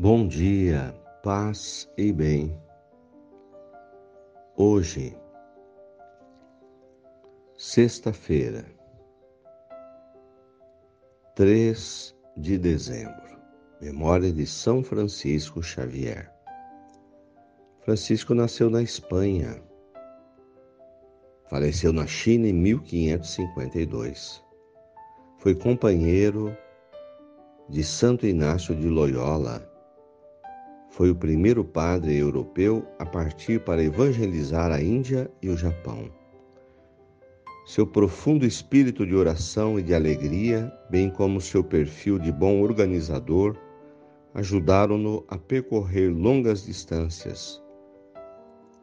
Bom dia, paz e bem. Hoje, sexta-feira, 3 de dezembro, memória de São Francisco Xavier. Francisco nasceu na Espanha, faleceu na China em 1552. Foi companheiro de Santo Inácio de Loyola. Foi o primeiro padre europeu a partir para evangelizar a Índia e o Japão. Seu profundo espírito de oração e de alegria, bem como seu perfil de bom organizador, ajudaram-no a percorrer longas distâncias,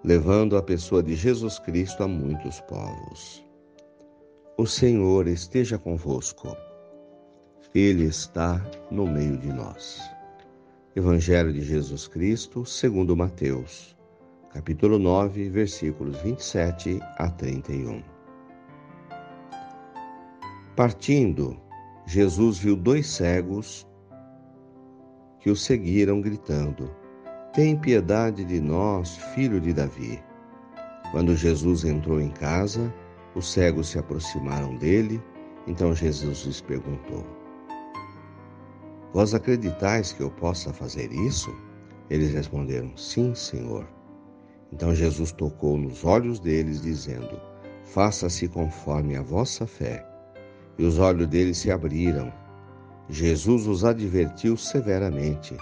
levando a pessoa de Jesus Cristo a muitos povos. O Senhor esteja convosco. Ele está no meio de nós. Evangelho de Jesus Cristo, segundo Mateus, capítulo 9, versículos 27 a 31. Partindo, Jesus viu dois cegos que o seguiram gritando: Tem piedade de nós, filho de Davi. Quando Jesus entrou em casa, os cegos se aproximaram dele, então Jesus lhes perguntou: Vós acreditais que eu possa fazer isso? Eles responderam: Sim, Senhor. Então Jesus tocou nos olhos deles, dizendo: Faça-se conforme a vossa fé. E os olhos deles se abriram. Jesus os advertiu severamente: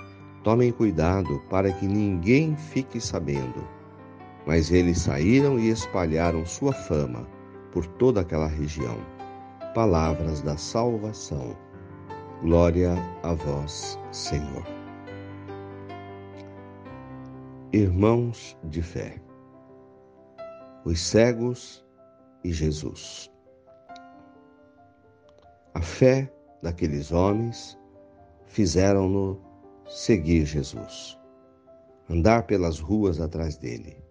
Tomem cuidado para que ninguém fique sabendo. Mas eles saíram e espalharam sua fama por toda aquela região. Palavras da salvação. Glória a vós, Senhor. Irmãos de fé, os cegos e Jesus. A fé daqueles homens fizeram-no seguir Jesus, andar pelas ruas atrás dele,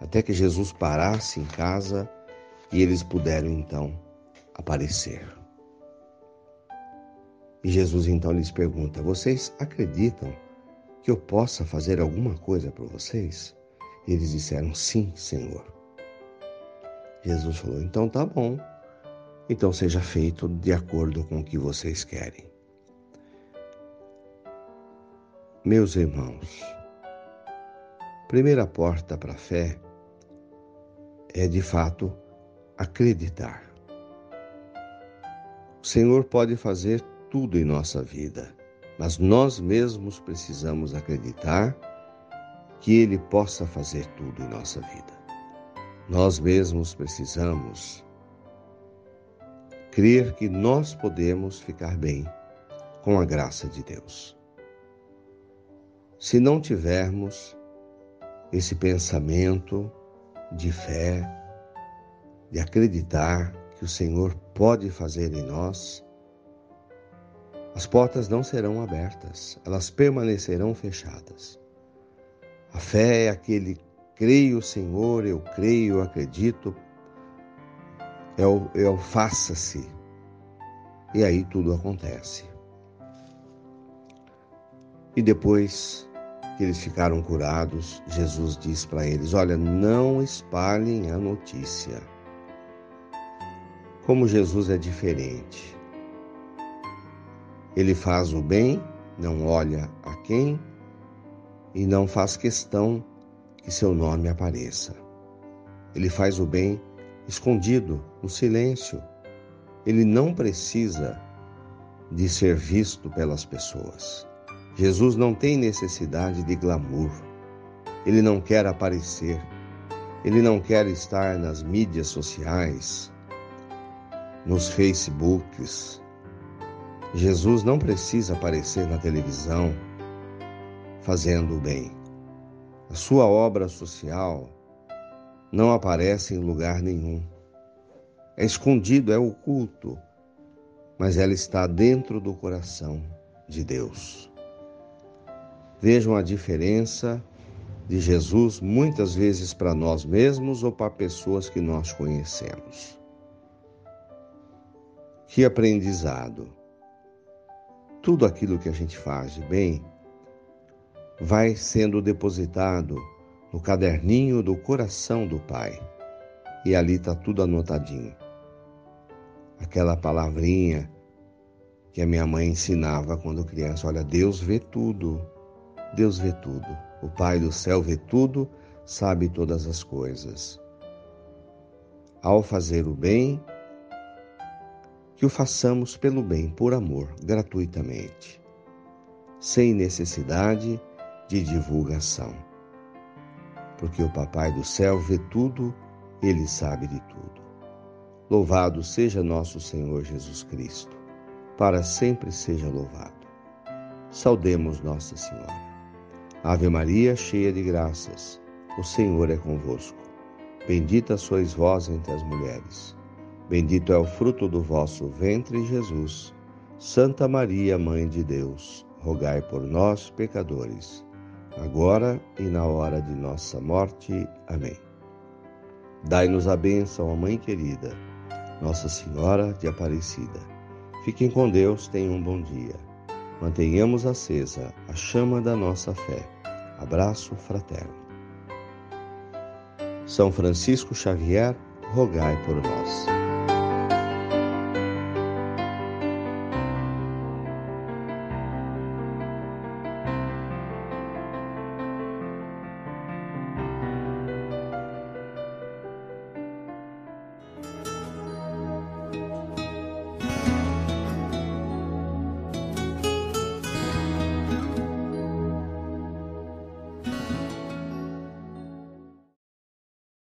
até que Jesus parasse em casa e eles puderam então aparecer. E Jesus então lhes pergunta: Vocês acreditam que eu possa fazer alguma coisa por vocês? E eles disseram: Sim, Senhor. Jesus falou: Então tá bom. Então seja feito de acordo com o que vocês querem. Meus irmãos, primeira porta para a fé é de fato acreditar. O Senhor pode fazer tudo em nossa vida, mas nós mesmos precisamos acreditar que Ele possa fazer tudo em nossa vida. Nós mesmos precisamos crer que nós podemos ficar bem com a graça de Deus. Se não tivermos esse pensamento de fé, de acreditar que o Senhor pode fazer em nós, as portas não serão abertas, elas permanecerão fechadas. A fé é aquele creio, Senhor, eu creio, acredito, é o, é o faça-se. E aí tudo acontece. E depois que eles ficaram curados, Jesus diz para eles: Olha, não espalhem a notícia. Como Jesus é diferente. Ele faz o bem, não olha a quem e não faz questão que seu nome apareça. Ele faz o bem escondido, no silêncio. Ele não precisa de ser visto pelas pessoas. Jesus não tem necessidade de glamour. Ele não quer aparecer. Ele não quer estar nas mídias sociais, nos Facebooks, Jesus não precisa aparecer na televisão fazendo o bem. A sua obra social não aparece em lugar nenhum. É escondido, é oculto, mas ela está dentro do coração de Deus. Vejam a diferença de Jesus muitas vezes para nós mesmos ou para pessoas que nós conhecemos. Que aprendizado! Tudo aquilo que a gente faz de bem vai sendo depositado no caderninho do coração do Pai. E ali está tudo anotadinho. Aquela palavrinha que a minha mãe ensinava quando criança: olha, Deus vê tudo. Deus vê tudo. O Pai do céu vê tudo, sabe todas as coisas. Ao fazer o bem, que o façamos pelo bem, por amor, gratuitamente, sem necessidade de divulgação. Porque o Papai do céu vê tudo, ele sabe de tudo. Louvado seja nosso Senhor Jesus Cristo, para sempre seja louvado. Saudemos Nossa Senhora. Ave Maria, cheia de graças, o Senhor é convosco. Bendita sois vós entre as mulheres Bendito é o fruto do vosso ventre, Jesus. Santa Maria, Mãe de Deus, rogai por nós, pecadores, agora e na hora de nossa morte. Amém. Dai-nos a bênção, a Mãe querida, Nossa Senhora de Aparecida. Fiquem com Deus, tenham um bom dia. Mantenhamos acesa a chama da nossa fé. Abraço fraterno. São Francisco Xavier, rogai por nós.